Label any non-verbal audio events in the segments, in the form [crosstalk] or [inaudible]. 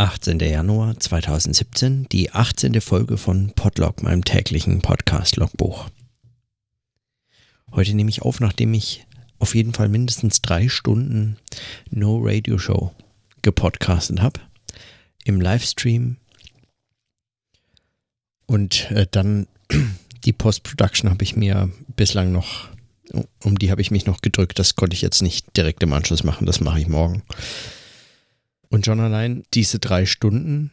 18. Januar 2017, die 18. Folge von Podlog, meinem täglichen Podcast-Logbuch. Heute nehme ich auf, nachdem ich auf jeden Fall mindestens drei Stunden No Radio Show gepodcastet habe. Im Livestream. Und äh, dann [clears throat] die Post-Production habe ich mir bislang noch, um die habe ich mich noch gedrückt. Das konnte ich jetzt nicht direkt im Anschluss machen. Das mache ich morgen. Und schon allein diese drei Stunden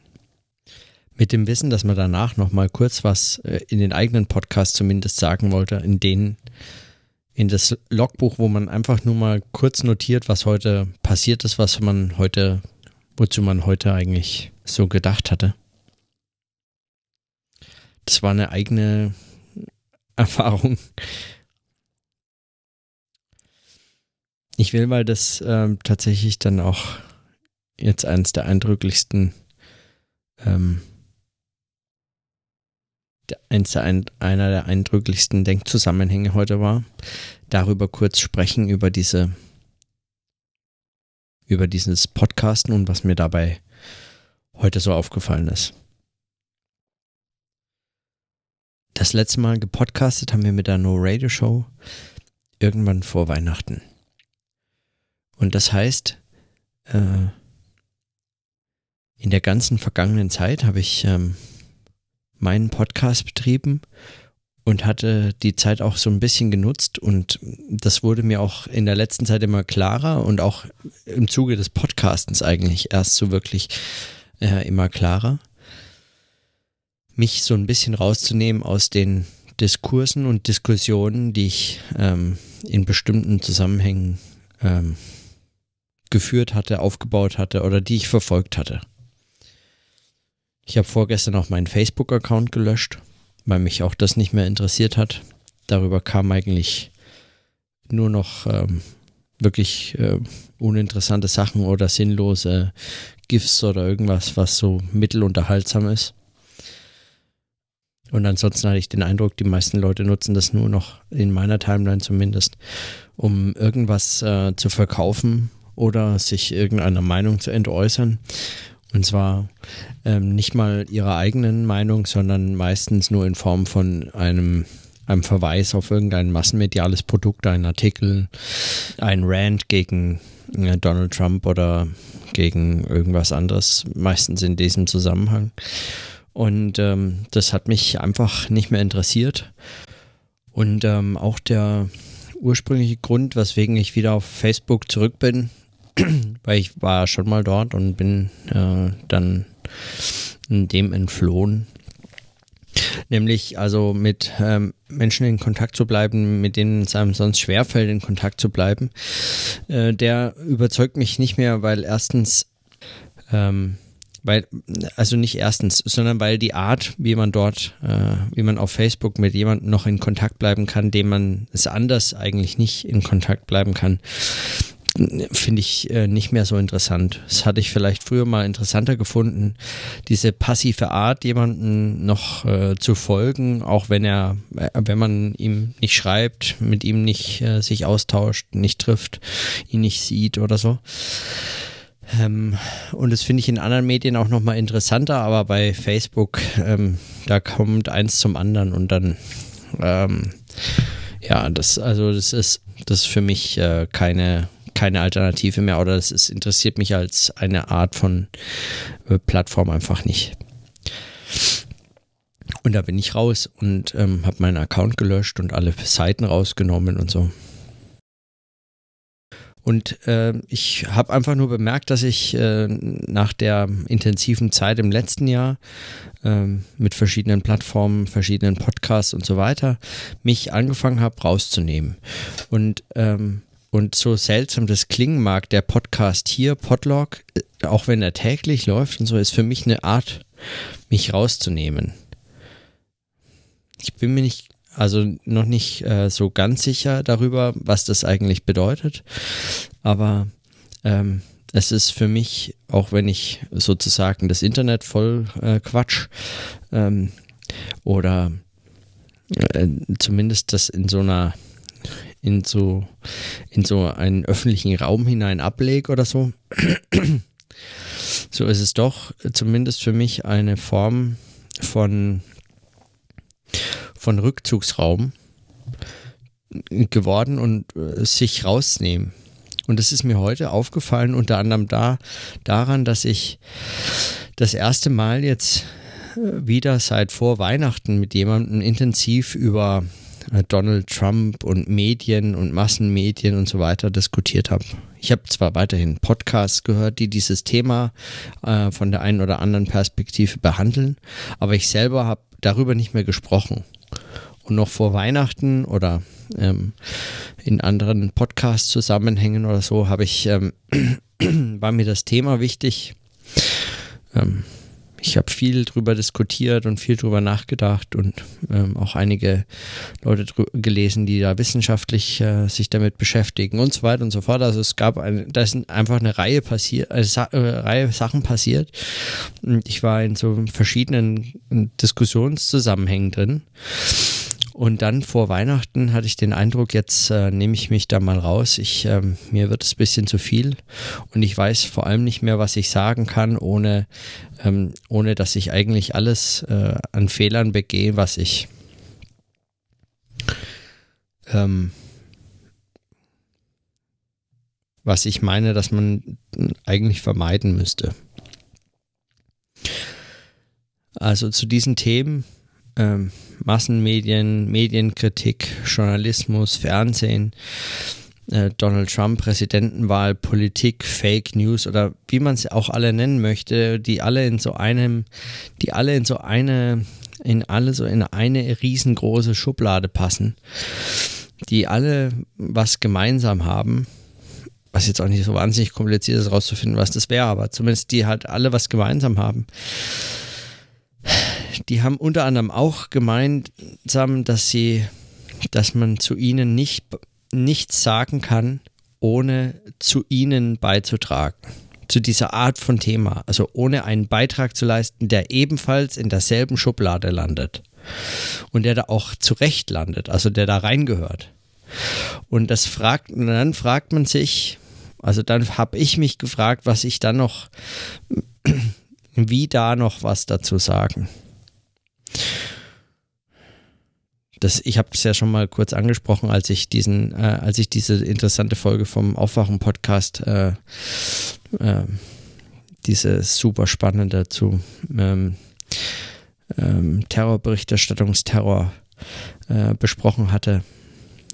mit dem Wissen, dass man danach noch mal kurz was äh, in den eigenen Podcast zumindest sagen wollte, in denen in das Logbuch, wo man einfach nur mal kurz notiert, was heute passiert ist, was man heute, wozu man heute eigentlich so gedacht hatte. Das war eine eigene [laughs] Erfahrung. Ich will, weil das äh, tatsächlich dann auch jetzt eines der eindrücklichsten, ähm, eins der ein, einer der eindrücklichsten Denkzusammenhänge heute war, darüber kurz sprechen, über diese, über dieses Podcasten und was mir dabei heute so aufgefallen ist. Das letzte Mal gepodcastet haben wir mit der No Radio Show irgendwann vor Weihnachten. Und das heißt, äh, in der ganzen vergangenen Zeit habe ich ähm, meinen Podcast betrieben und hatte die Zeit auch so ein bisschen genutzt und das wurde mir auch in der letzten Zeit immer klarer und auch im Zuge des Podcastens eigentlich erst so wirklich äh, immer klarer, mich so ein bisschen rauszunehmen aus den Diskursen und Diskussionen, die ich ähm, in bestimmten Zusammenhängen ähm, geführt hatte, aufgebaut hatte oder die ich verfolgt hatte. Ich habe vorgestern auch meinen Facebook-Account gelöscht, weil mich auch das nicht mehr interessiert hat. Darüber kamen eigentlich nur noch ähm, wirklich äh, uninteressante Sachen oder sinnlose GIFs oder irgendwas, was so mittelunterhaltsam ist. Und ansonsten hatte ich den Eindruck, die meisten Leute nutzen das nur noch in meiner Timeline zumindest, um irgendwas äh, zu verkaufen oder sich irgendeiner Meinung zu entäußern. Und zwar ähm, nicht mal ihrer eigenen Meinung, sondern meistens nur in Form von einem, einem Verweis auf irgendein massenmediales Produkt, ein Artikel, ein Rant gegen äh, Donald Trump oder gegen irgendwas anderes, meistens in diesem Zusammenhang. Und ähm, das hat mich einfach nicht mehr interessiert. Und ähm, auch der ursprüngliche Grund, weswegen ich wieder auf Facebook zurück bin, [clears throat] weil ich war schon mal dort und bin äh, dann dem entflohen. Nämlich also mit ähm, Menschen in Kontakt zu bleiben, mit denen es einem sonst schwerfällt, in Kontakt zu bleiben. Äh, der überzeugt mich nicht mehr, weil erstens, ähm, weil, also nicht erstens, sondern weil die Art, wie man dort, äh, wie man auf Facebook mit jemandem noch in Kontakt bleiben kann, dem man es anders eigentlich nicht in Kontakt bleiben kann, finde ich äh, nicht mehr so interessant. Das hatte ich vielleicht früher mal interessanter gefunden, diese passive Art, jemanden noch äh, zu folgen, auch wenn er, äh, wenn man ihm nicht schreibt, mit ihm nicht äh, sich austauscht, nicht trifft, ihn nicht sieht oder so. Ähm, und das finde ich in anderen Medien auch nochmal interessanter, aber bei Facebook, ähm, da kommt eins zum anderen und dann, ähm, ja, das, also das ist, das ist für mich äh, keine, keine Alternative mehr oder es, es interessiert mich als eine Art von äh, Plattform einfach nicht. Und da bin ich raus und ähm, habe meinen Account gelöscht und alle Seiten rausgenommen und so. Und äh, ich habe einfach nur bemerkt, dass ich äh, nach der intensiven Zeit im letzten Jahr äh, mit verschiedenen Plattformen, verschiedenen Podcasts und so weiter mich angefangen habe rauszunehmen. Und ähm, und so seltsam das klingen mag, der Podcast hier, Podlog, äh, auch wenn er täglich läuft und so, ist für mich eine Art, mich rauszunehmen. Ich bin mir nicht, also noch nicht äh, so ganz sicher darüber, was das eigentlich bedeutet. Aber ähm, es ist für mich, auch wenn ich sozusagen das Internet voll äh, quatsch ähm, oder äh, zumindest das in so einer in so, in so einen öffentlichen Raum hinein ablege oder so, so ist es doch zumindest für mich eine Form von, von Rückzugsraum geworden und äh, sich rausnehmen. Und das ist mir heute aufgefallen, unter anderem da, daran, dass ich das erste Mal jetzt äh, wieder seit vor Weihnachten mit jemandem intensiv über Donald Trump und Medien und Massenmedien und so weiter diskutiert habe. Ich habe zwar weiterhin Podcasts gehört, die dieses Thema äh, von der einen oder anderen Perspektive behandeln, aber ich selber habe darüber nicht mehr gesprochen. Und noch vor Weihnachten oder ähm, in anderen Podcast-Zusammenhängen oder so habe ich, ähm, [clears throat] war mir das Thema wichtig. Ähm, ich habe viel drüber diskutiert und viel drüber nachgedacht und ähm, auch einige Leute gelesen, die da wissenschaftlich äh, sich damit beschäftigen und so weiter und so fort. Also es gab ein, da ist einfach eine Reihe passiert, äh, Sa äh, Reihe Sachen passiert. Und ich war in so verschiedenen Diskussionszusammenhängen drin. Und dann vor Weihnachten hatte ich den Eindruck, jetzt äh, nehme ich mich da mal raus. Ich, äh, mir wird es ein bisschen zu viel und ich weiß vor allem nicht mehr, was ich sagen kann, ohne, ähm, ohne dass ich eigentlich alles äh, an Fehlern begehe, was ich ähm, was ich meine, dass man eigentlich vermeiden müsste. Also zu diesen Themen ähm, Massenmedien, Medienkritik, Journalismus, Fernsehen, äh, Donald Trump, Präsidentenwahl, Politik, Fake News oder wie man es auch alle nennen möchte, die alle in so einem, die alle in so eine, in alle so in eine riesengroße Schublade passen, die alle was gemeinsam haben, was jetzt auch nicht so wahnsinnig kompliziert ist, rauszufinden, was das wäre, aber zumindest die halt alle was gemeinsam haben die haben unter anderem auch gemeinsam, dass sie, dass man zu ihnen nicht, nichts sagen kann, ohne zu ihnen beizutragen. Zu dieser Art von Thema. Also ohne einen Beitrag zu leisten, der ebenfalls in derselben Schublade landet. Und der da auch zurecht landet, also der da reingehört. Und das fragt, dann fragt man sich, also dann habe ich mich gefragt, was ich dann noch, [clears throat] wie da noch was dazu sagen. Das, ich habe es ja schon mal kurz angesprochen, als ich diesen, äh, als ich diese interessante Folge vom Aufwachen-Podcast, äh, äh, diese super spannende zu ähm, ähm, Terrorberichterstattungsterror äh, besprochen hatte.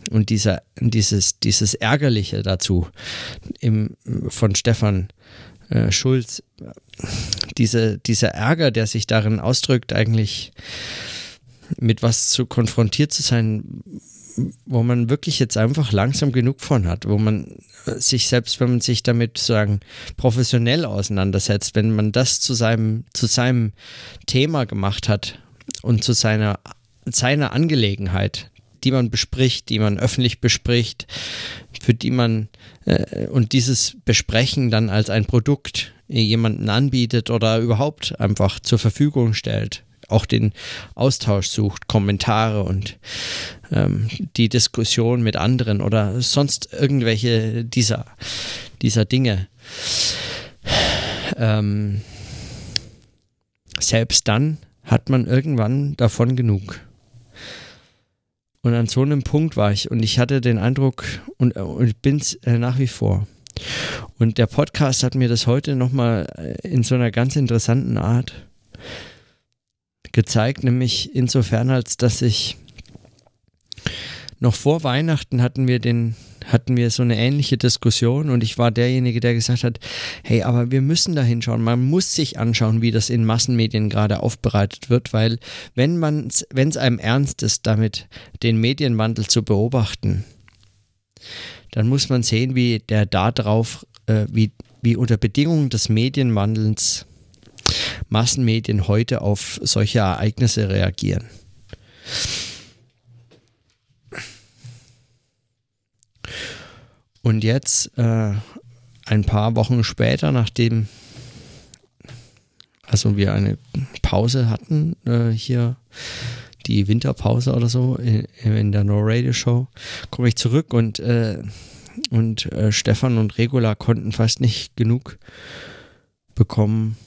Und dieser, dieses, dieses Ärgerliche dazu im, von Stefan äh, Schulz, diese, dieser Ärger, der sich darin ausdrückt, eigentlich mit was zu konfrontiert zu sein, wo man wirklich jetzt einfach langsam genug von hat, wo man sich selbst, wenn man sich damit sagen professionell auseinandersetzt, wenn man das zu seinem zu seinem Thema gemacht hat und zu seiner seiner Angelegenheit, die man bespricht, die man öffentlich bespricht, für die man äh, und dieses Besprechen dann als ein Produkt jemanden anbietet oder überhaupt einfach zur Verfügung stellt, auch den Austausch sucht, Kommentare und ähm, die Diskussion mit anderen oder sonst irgendwelche dieser, dieser Dinge. Ähm, selbst dann hat man irgendwann davon genug. Und an so einem Punkt war ich und ich hatte den Eindruck und, und ich bin es äh, nach wie vor. Und der Podcast hat mir das heute nochmal äh, in so einer ganz interessanten Art gezeigt, nämlich insofern, als dass ich noch vor Weihnachten hatten wir den hatten wir so eine ähnliche Diskussion und ich war derjenige, der gesagt hat, hey, aber wir müssen da hinschauen. Man muss sich anschauen, wie das in Massenmedien gerade aufbereitet wird, weil wenn man wenn es einem ernst ist, damit den Medienwandel zu beobachten, dann muss man sehen, wie der darauf, äh, wie, wie unter Bedingungen des Medienwandels Massenmedien heute auf solche Ereignisse reagieren. Und jetzt, äh, ein paar Wochen später, nachdem also wir eine Pause hatten, äh, hier die Winterpause oder so in, in der No Radio Show, komme ich zurück und, äh, und äh, Stefan und Regula konnten fast nicht genug bekommen,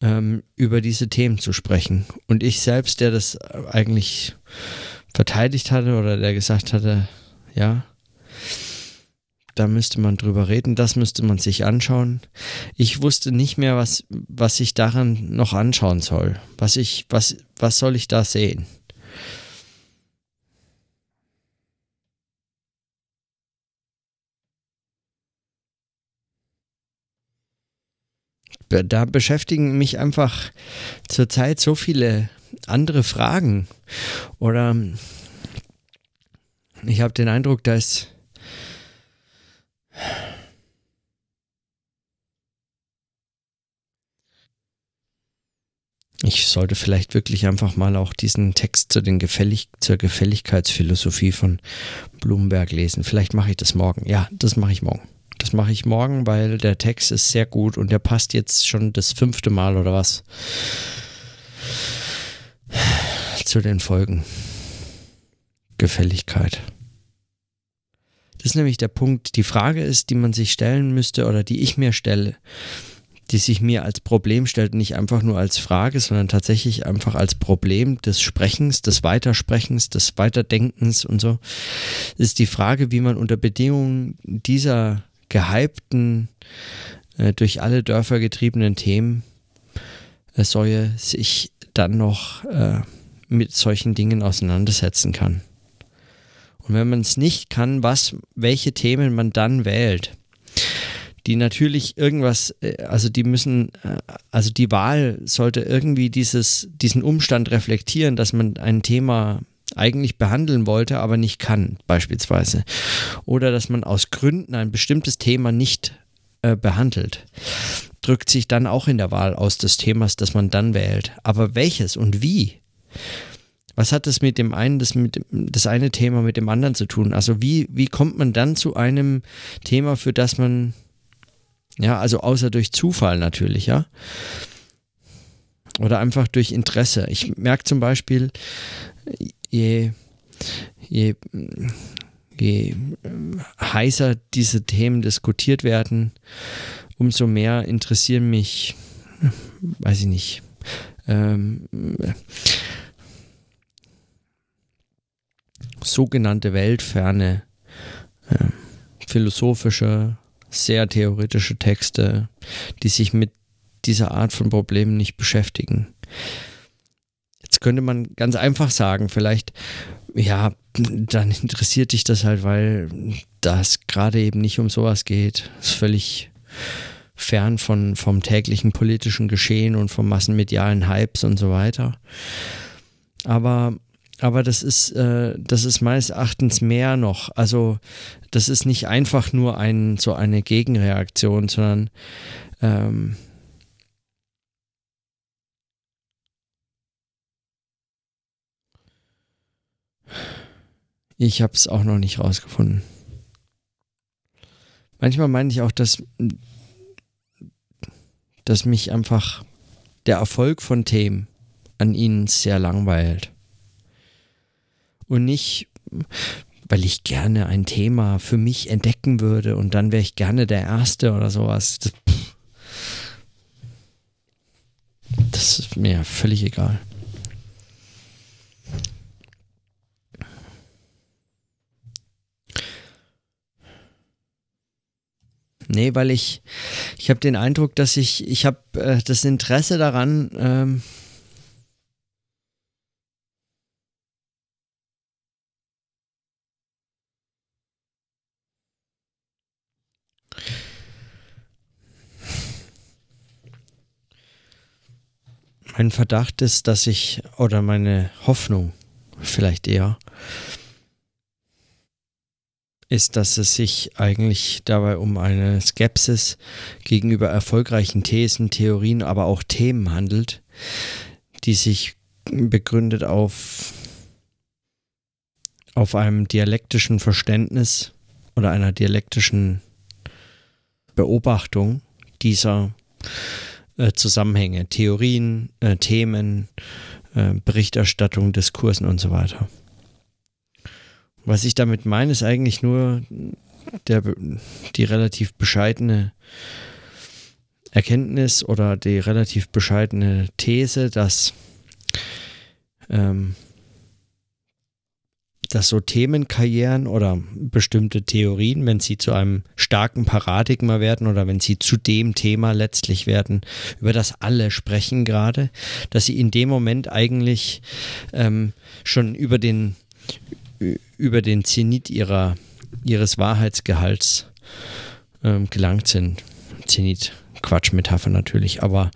ähm, über diese Themen zu sprechen. Und ich selbst, der das eigentlich verteidigt hatte oder der gesagt hatte, ja, da müsste man drüber reden, das müsste man sich anschauen. Ich wusste nicht mehr, was, was ich daran noch anschauen soll. Was ich, was, was soll ich da sehen? da beschäftigen mich einfach zurzeit so viele andere Fragen. Oder ich habe den Eindruck, dass ich sollte vielleicht wirklich einfach mal auch diesen Text zu den Gefällig zur Gefälligkeitsphilosophie von Blumenberg lesen. Vielleicht mache ich das morgen. Ja, das mache ich morgen. Das mache ich morgen, weil der Text ist sehr gut und der passt jetzt schon das fünfte Mal oder was zu den Folgen. Gefälligkeit. Das ist nämlich der Punkt. Die Frage ist, die man sich stellen müsste oder die ich mir stelle, die sich mir als Problem stellt, nicht einfach nur als Frage, sondern tatsächlich einfach als Problem des Sprechens, des Weitersprechens, des Weiterdenkens und so, ist die Frage, wie man unter Bedingungen dieser gehypten, äh, durch alle Dörfer getriebenen Themen äh, Säue sich dann noch äh, mit solchen Dingen auseinandersetzen kann. Und wenn man es nicht kann, was, welche Themen man dann wählt, die natürlich irgendwas, äh, also die müssen, äh, also die Wahl sollte irgendwie dieses, diesen Umstand reflektieren, dass man ein Thema eigentlich behandeln wollte, aber nicht kann, beispielsweise. Oder dass man aus Gründen ein bestimmtes Thema nicht äh, behandelt. Drückt sich dann auch in der Wahl aus des Themas, das man dann wählt. Aber welches und wie? Was hat das mit dem einen, das mit das eine Thema mit dem anderen zu tun? Also wie, wie kommt man dann zu einem Thema, für das man, ja, also außer durch Zufall natürlich, ja? Oder einfach durch Interesse. Ich merke zum Beispiel, je, je, je heißer diese Themen diskutiert werden, umso mehr interessieren mich, weiß ich nicht, ähm, sogenannte weltferne, äh, philosophische, sehr theoretische Texte, die sich mit dieser Art von Problemen nicht beschäftigen. Jetzt könnte man ganz einfach sagen, vielleicht, ja, dann interessiert dich das halt, weil das gerade eben nicht um sowas geht. Das ist völlig fern von, vom täglichen politischen Geschehen und vom massenmedialen Hypes und so weiter. Aber, aber das ist, äh, das ist meines Erachtens mehr noch. Also, das ist nicht einfach nur ein, so eine Gegenreaktion, sondern ähm, Ich habe es auch noch nicht rausgefunden. Manchmal meine ich auch, dass, dass mich einfach der Erfolg von Themen an ihnen sehr langweilt. Und nicht, weil ich gerne ein Thema für mich entdecken würde und dann wäre ich gerne der Erste oder sowas. Das, das ist mir völlig egal. Nee, weil ich, ich habe den Eindruck, dass ich, ich habe äh, das Interesse daran, ähm, mein Verdacht ist, dass ich, oder meine Hoffnung vielleicht eher, ist, dass es sich eigentlich dabei um eine Skepsis gegenüber erfolgreichen Thesen, Theorien, aber auch Themen handelt, die sich begründet auf, auf einem dialektischen Verständnis oder einer dialektischen Beobachtung dieser äh, Zusammenhänge, Theorien, äh, Themen, äh, Berichterstattung, Diskursen und so weiter. Was ich damit meine, ist eigentlich nur der, die relativ bescheidene Erkenntnis oder die relativ bescheidene These, dass ähm, dass so Themenkarrieren oder bestimmte Theorien, wenn sie zu einem starken Paradigma werden oder wenn sie zu dem Thema letztlich werden, über das alle sprechen gerade, dass sie in dem Moment eigentlich ähm, schon über den, über den Zenit ihrer, ihres Wahrheitsgehalts ähm, gelangt sind. Zenit Quatschmetapher natürlich, aber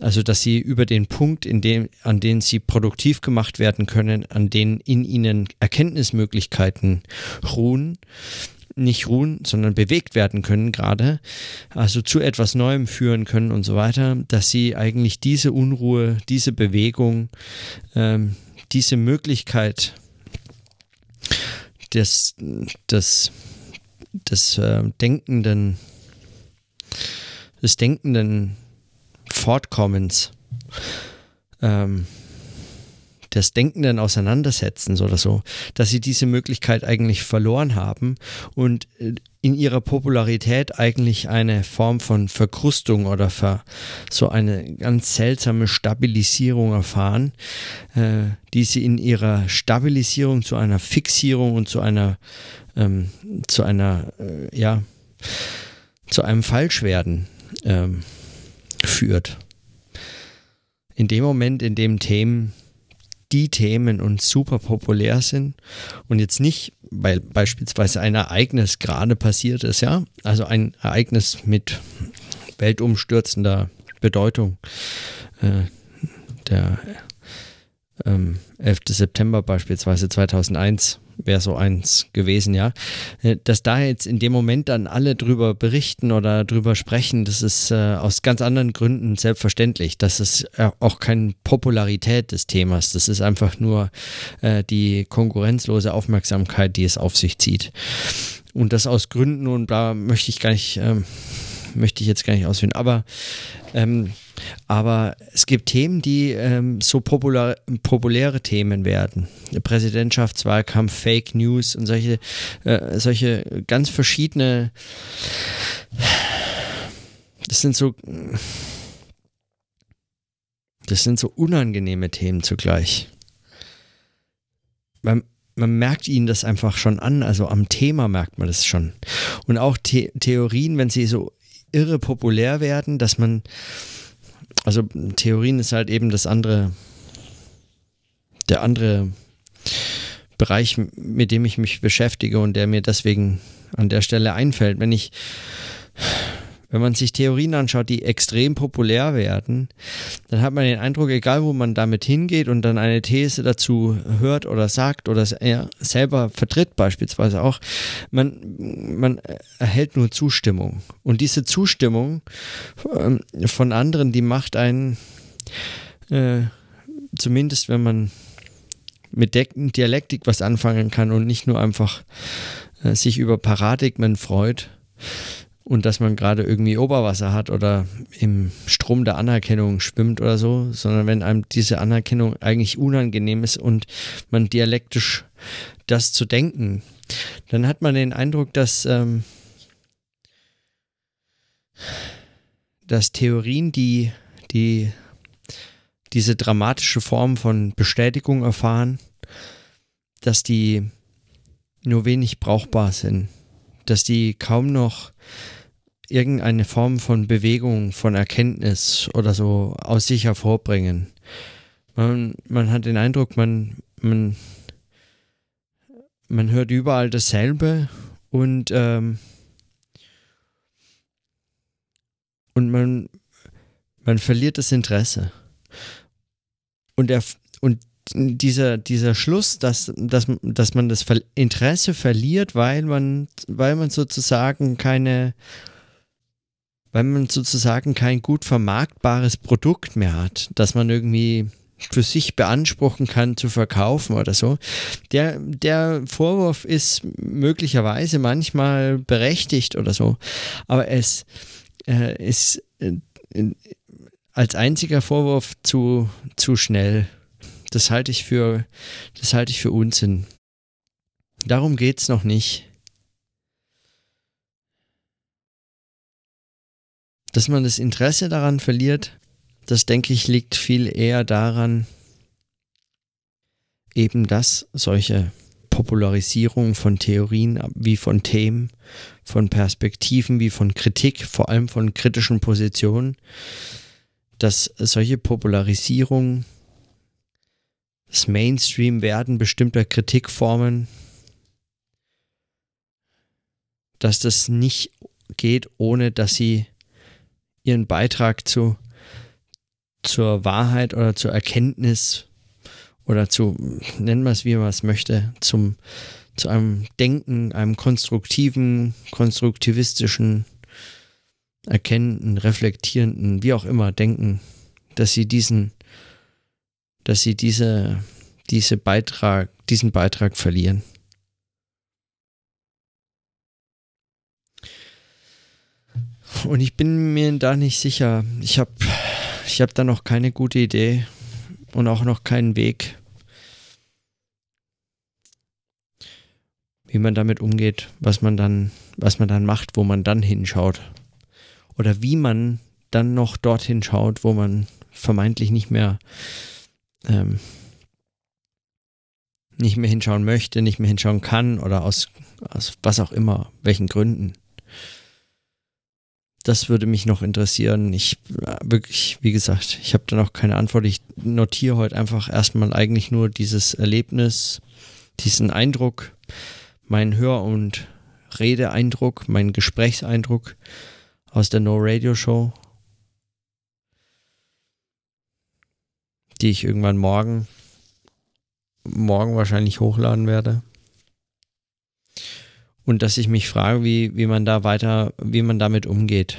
also, dass sie über den Punkt, in dem, an dem sie produktiv gemacht werden können, an denen in ihnen Erkenntnismöglichkeiten ruhen, nicht ruhen, sondern bewegt werden können gerade, also zu etwas Neuem führen können und so weiter, dass sie eigentlich diese Unruhe, diese Bewegung, ähm, diese Möglichkeit des, des, des äh, denkenden des denkenden Fortkommens, ähm, des denkenden Auseinandersetzens oder so, dass sie diese Möglichkeit eigentlich verloren haben und äh, in ihrer Popularität eigentlich eine Form von Verkrustung oder ver, so eine ganz seltsame Stabilisierung erfahren, äh, die sie in ihrer Stabilisierung zu einer Fixierung und zu einer, ähm, zu einer, äh, ja, zu einem Falschwerden ähm, führt. In dem Moment, in dem Themen, die Themen uns super populär sind und jetzt nicht, weil beispielsweise ein Ereignis gerade passiert ist, ja, also ein Ereignis mit weltumstürzender Bedeutung, äh, der ähm, 11. September beispielsweise 2001 wäre so eins gewesen, ja. Äh, dass da jetzt in dem Moment dann alle drüber berichten oder drüber sprechen, das ist äh, aus ganz anderen Gründen selbstverständlich. Das ist äh, auch keine Popularität des Themas. Das ist einfach nur äh, die konkurrenzlose Aufmerksamkeit, die es auf sich zieht. Und das aus Gründen, und da möchte ich gar nicht, ähm, möchte ich jetzt gar nicht ausführen, aber ähm, aber es gibt Themen, die ähm, so popular, populäre Themen werden. Präsidentschaftswahlkampf, Fake News und solche, äh, solche ganz verschiedene. Das sind so. Das sind so unangenehme Themen zugleich. Man, man merkt ihnen das einfach schon an, also am Thema merkt man das schon. Und auch The Theorien, wenn sie so irre populär werden, dass man also Theorien ist halt eben das andere, der andere Bereich, mit dem ich mich beschäftige und der mir deswegen an der Stelle einfällt. Wenn ich wenn man sich Theorien anschaut, die extrem populär werden, dann hat man den Eindruck, egal wo man damit hingeht und dann eine These dazu hört oder sagt oder selber vertritt beispielsweise auch, man, man erhält nur Zustimmung. Und diese Zustimmung ähm, von anderen, die macht einen, äh, zumindest wenn man mit Dialektik was anfangen kann und nicht nur einfach äh, sich über Paradigmen freut, und dass man gerade irgendwie Oberwasser hat oder im Strom der Anerkennung schwimmt oder so, sondern wenn einem diese Anerkennung eigentlich unangenehm ist und man dialektisch das zu denken, dann hat man den Eindruck, dass, ähm, dass Theorien, die, die diese dramatische Form von Bestätigung erfahren, dass die nur wenig brauchbar sind, dass die kaum noch irgendeine Form von Bewegung, von Erkenntnis oder so aus sich hervorbringen. Man, man hat den Eindruck, man, man, man hört überall dasselbe und, ähm, und man, man verliert das Interesse. Und, er, und dieser, dieser Schluss, dass, dass, dass man das Interesse verliert, weil man, weil man sozusagen keine weil man sozusagen kein gut vermarktbares Produkt mehr hat, das man irgendwie für sich beanspruchen kann zu verkaufen oder so. Der, der Vorwurf ist möglicherweise manchmal berechtigt oder so, aber es äh, ist äh, als einziger Vorwurf zu, zu schnell. Das halte ich für, das halte ich für Unsinn. Darum geht es noch nicht. Dass man das Interesse daran verliert, das denke ich liegt viel eher daran, eben dass solche Popularisierung von Theorien wie von Themen, von Perspektiven wie von Kritik, vor allem von kritischen Positionen, dass solche Popularisierung, das Mainstream-Werden bestimmter Kritikformen, dass das nicht geht, ohne dass sie ihren Beitrag zu, zur Wahrheit oder zur Erkenntnis oder zu, nennen wir es wie man es möchte, zum, zu einem Denken, einem konstruktiven, konstruktivistischen, erkennenden, reflektierenden, wie auch immer Denken, dass sie diesen, dass sie diese, diese Beitrag, diesen Beitrag verlieren. Und ich bin mir da nicht sicher. Ich habe ich hab da noch keine gute Idee und auch noch keinen Weg, wie man damit umgeht, was man dann, was man dann macht, wo man dann hinschaut. Oder wie man dann noch dorthin schaut, wo man vermeintlich nicht mehr ähm, nicht mehr hinschauen möchte, nicht mehr hinschauen kann oder aus, aus was auch immer, welchen Gründen. Das würde mich noch interessieren. Ich äh, wirklich, wie gesagt, ich habe da noch keine Antwort. Ich notiere heute einfach erstmal eigentlich nur dieses Erlebnis, diesen Eindruck, mein Hör- und Redeeindruck, mein Gesprächseindruck aus der No Radio Show, die ich irgendwann morgen, morgen wahrscheinlich hochladen werde. Und dass ich mich frage, wie, wie man da weiter, wie man damit umgeht.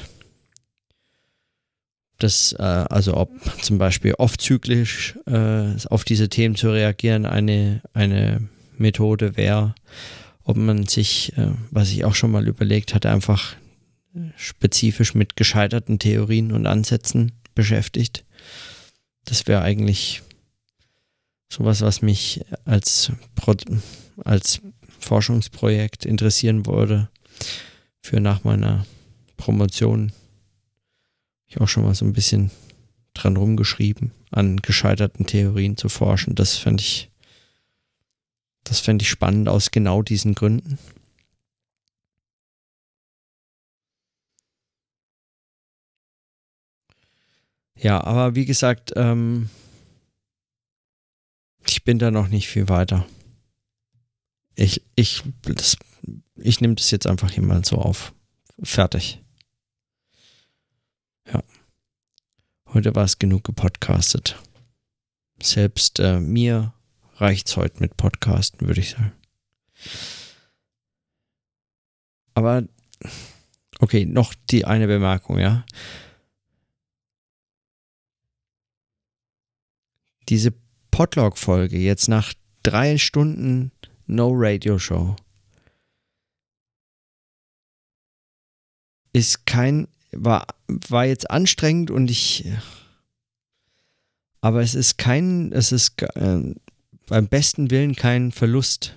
Das, äh, also ob zum Beispiel oft zyklisch äh, auf diese Themen zu reagieren eine, eine Methode wäre, ob man sich, äh, was ich auch schon mal überlegt hatte, einfach spezifisch mit gescheiterten Theorien und Ansätzen beschäftigt. Das wäre eigentlich sowas, was mich als, Pro als Forschungsprojekt interessieren würde für nach meiner Promotion. Ich auch schon mal so ein bisschen dran rumgeschrieben, an gescheiterten Theorien zu forschen. Das fände ich das fände ich spannend aus genau diesen Gründen. Ja, aber wie gesagt, ähm, ich bin da noch nicht viel weiter. Ich, ich, ich nehme das jetzt einfach hier mal so auf. Fertig. Ja. Heute war es genug gepodcastet. Selbst äh, mir reicht's heute mit Podcasten, würde ich sagen. Aber okay, noch die eine Bemerkung, ja. Diese Podlog-Folge jetzt nach drei Stunden No Radio Show ist kein, war, war jetzt anstrengend und ich, aber es ist kein, es ist äh, beim besten Willen kein Verlust.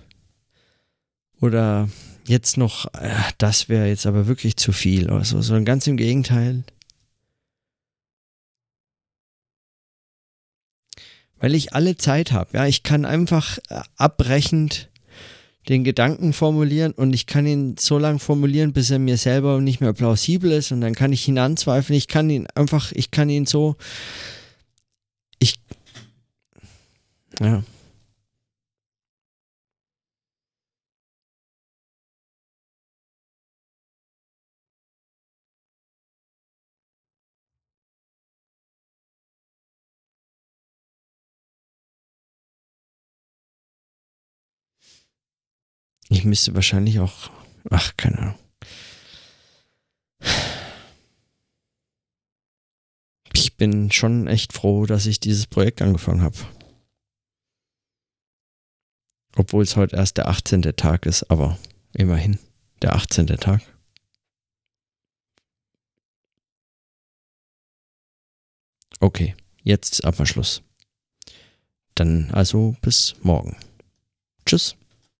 Oder jetzt noch, äh, das wäre jetzt aber wirklich zu viel oder so, sondern ganz im Gegenteil. Weil ich alle Zeit habe. Ja, ich kann einfach äh, abbrechend den Gedanken formulieren und ich kann ihn so lange formulieren, bis er mir selber nicht mehr plausibel ist und dann kann ich ihn anzweifeln. Ich kann ihn einfach, ich kann ihn so, ich, ja. Ich müsste wahrscheinlich auch. Ach, keine Ahnung. Ich bin schon echt froh, dass ich dieses Projekt angefangen habe. Obwohl es heute erst der 18. Tag ist, aber immerhin der 18. Tag. Okay, jetzt ist aber Schluss. Dann also bis morgen. Tschüss.